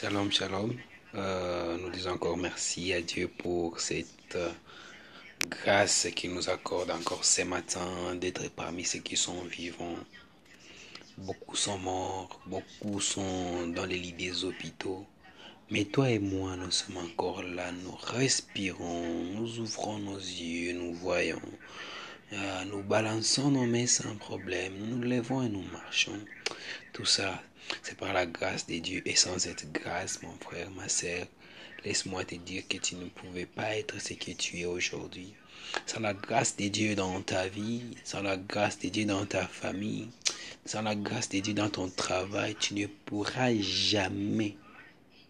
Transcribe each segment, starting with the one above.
Shalom, shalom. Euh, nous disons encore merci à Dieu pour cette euh, grâce qu'il nous accorde encore ce matin d'être parmi ceux qui sont vivants. Beaucoup sont morts, beaucoup sont dans les lits des hôpitaux. Mais toi et moi, nous sommes encore là, nous respirons, nous ouvrons nos yeux, nous voyons, euh, nous balançons nos mains sans problème, nous levons et nous marchons. Tout ça, c'est par la grâce de Dieu. Et sans cette grâce, mon frère, ma sœur, laisse-moi te dire que tu ne pouvais pas être ce que tu es aujourd'hui. Sans la grâce de Dieu dans ta vie, sans la grâce de Dieu dans ta famille, sans la grâce de Dieu dans ton travail, tu ne pourras jamais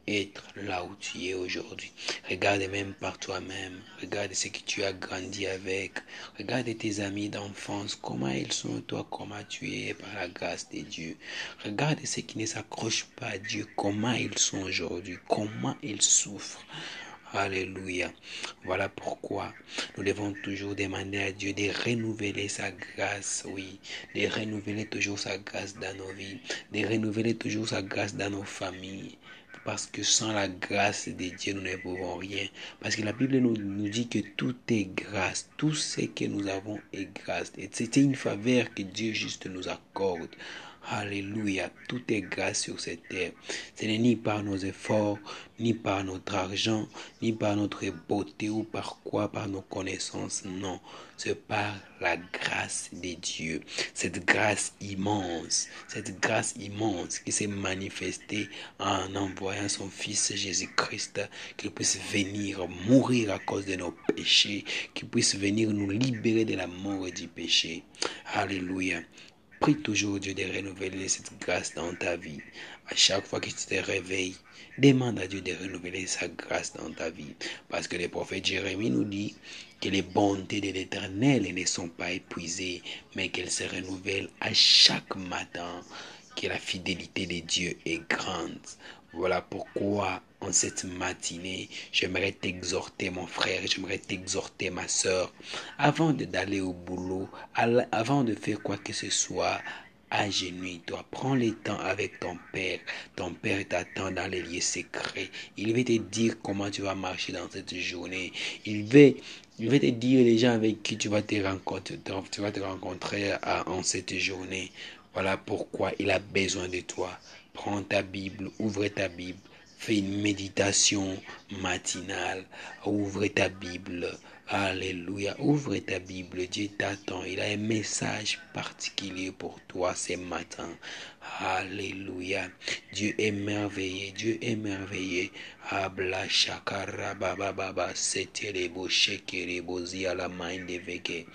être là où tu es aujourd'hui. Regarde même par toi-même. Regarde ce que tu as grandi avec. Regarde tes amis d'enfance, comment ils sont, toi, comment tu es par la grâce de Dieu? Regarde ceux qui ne s'accrochent pas à Dieu, comment ils sont aujourd'hui, comment ils souffrent? Alléluia. Voilà pourquoi nous devons toujours demander à Dieu de renouveler sa grâce, oui, de renouveler toujours sa grâce dans nos vies, de renouveler toujours sa grâce dans nos familles. Parce que sans la grâce de Dieu, nous ne pouvons rien. Parce que la Bible nous, nous dit que tout est grâce. Tout ce que nous avons est grâce. Et c'est une faveur que Dieu juste nous accorde. Alléluia. Tout est grâce sur cette terre. Ce n'est ni par nos efforts, ni par notre argent, ni par notre beauté ou par quoi, par nos connaissances. Non. C'est par la grâce de Dieu. Cette grâce immense, cette grâce immense qui s'est manifestée en envoyant son Fils Jésus-Christ, qu'il puisse venir mourir à cause de nos péchés, qu'il puisse venir nous libérer de la mort du péché. Alléluia. Prie toujours Dieu de renouveler cette grâce dans ta vie. À chaque fois que tu te réveilles, demande à Dieu de renouveler sa grâce dans ta vie. Parce que le prophète Jérémie nous dit que les bontés de l'Éternel ne sont pas épuisées, mais qu'elles se renouvellent à chaque matin, la fidélité de Dieu est grande. Voilà pourquoi en cette matinée, j'aimerais t'exhorter mon frère, j'aimerais t'exhorter ma soeur, avant d'aller au boulot, avant de faire quoi que ce soit, agenouille-toi, prends le temps avec ton Père. Ton Père t'attend dans les lieux secrets. Il veut te dire comment tu vas marcher dans cette journée. Il veut, il veut te dire les gens avec qui tu vas te rencontrer, tu vas te rencontrer en cette journée. Voilà pourquoi il a besoin de toi. Prends ta Bible, ouvre ta Bible, fais une méditation matinale, ouvre ta Bible. Alléluia. Ouvre ta Bible. Dieu t'attend. Il a un message particulier pour toi ce matin. Alléluia. Dieu est merveilleux. Dieu est merveilleux. Abla shakara baba baba seterebo shekerebo la main veke.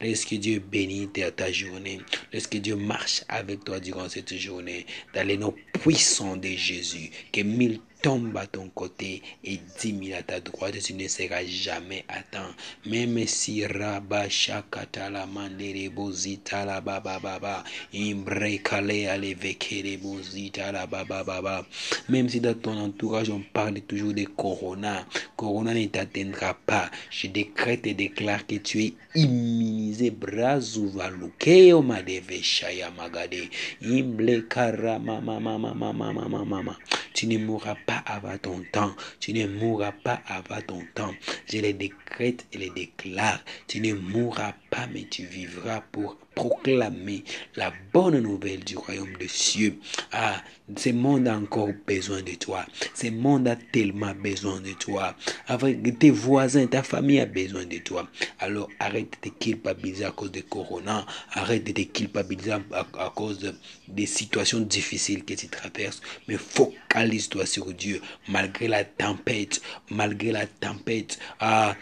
Laisse que Dieu bénisse ta journée. Laisse que Dieu marche avec toi durant cette journée. Dans les noms puissants de Jésus. Que mille tombent à ton côté et dix mille à ta droite, tu ne seras jamais atteint. Même si Rabba Shakatala Mandere Bozita la Baba Baba, Imbrekale Alevekere Bozita la Baba Baba. Même si dans ton entourage on parle toujours de Corona, Corona ne t'atteindra pas. Je décrète et déclare que tu es immunisé. Brazuvalukeo Madeve Shaya Magade. Imblekara Mama Mama Mama Mama Mama. Tu ne mourras pas avant ton temps. Tu ne mourras pas avant ton temps. Je les décrète et les déclare. Tu ne mourras pas, mais tu vivras pour proclamer la bonne nouvelle du royaume de cieux. Ah, ce monde a encore besoin de toi. Ce monde a tellement besoin de toi. Avec tes voisins, ta famille a besoin de toi. Alors arrête de te culpabiliser à cause de Corona. Arrête de te culpabiliser à, cause des situations difficiles que tu traverses. Mais focalise-toi sur Dieu. Malgré la tempête, malgré la tempête. Ah,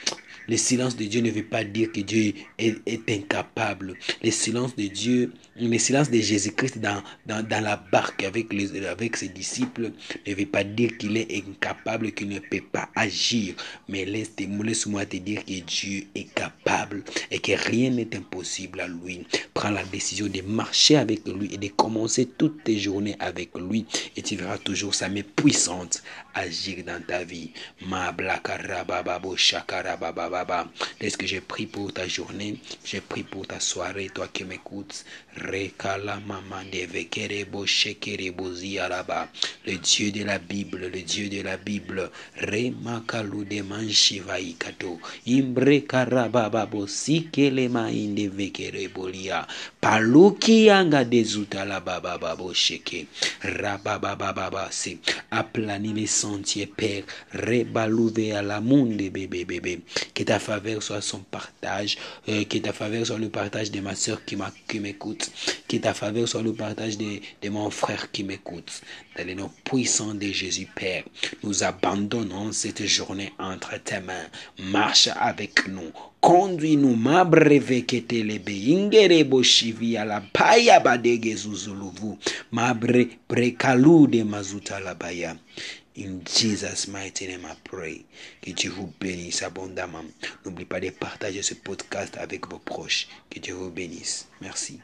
le silence de Dieu ne veut pas dire que Dieu est, incapable. Le silence de Dieu, le silence de Jésus-Christ dans, la barque avec, les, avec ses disciples ne veut pas dire qu'il est incapable, qu'il ne peut pas agir. Mais laisse-moi te dire que Dieu est capable et que rien n'est impossible à lui. Prends la décision de marcher avec lui et de commencer toutes tes journées avec lui et tu verras toujours sa main puissante agir dans ta vie. Ma shakarababa Est-ce que j'ai pris pour ta journée, j'ai pris pour ta soirée, toi qui m'écoutes. Rekala mama devekerebo shekerebo ziaraba. Le Dieu de la Bible, le Dieu de la Bible. Remakalu de manchivaikato. Imbre karababo sikelema inde vekerebolia. Paluki yanga dezuta la baba babo sheke. Rababababa c'est aplani les sentiers, Père. Rebalouve à la monde, bébé, bébé. Que ta faveur soit son partage. euh, que ta faveur soit le partage de ma m'a- qui m'écoute. Que ta faveur soit le partage de, de mon frère qui m'écoute. Dans les noms puissants de Jésus, Père, nous abandonnons cette journée entre tes mains. Marche avec nous. Conduis-nous, ma ingere boshivi ala paya badege zuzuluvu, ma bre de mazuta la baya. In Jesus' mighty name, I. Que Dieu vous bénisse abondamment. N'oubliez pas de partager ce podcast avec vos proches. Que Dieu vous bénisse. Merci.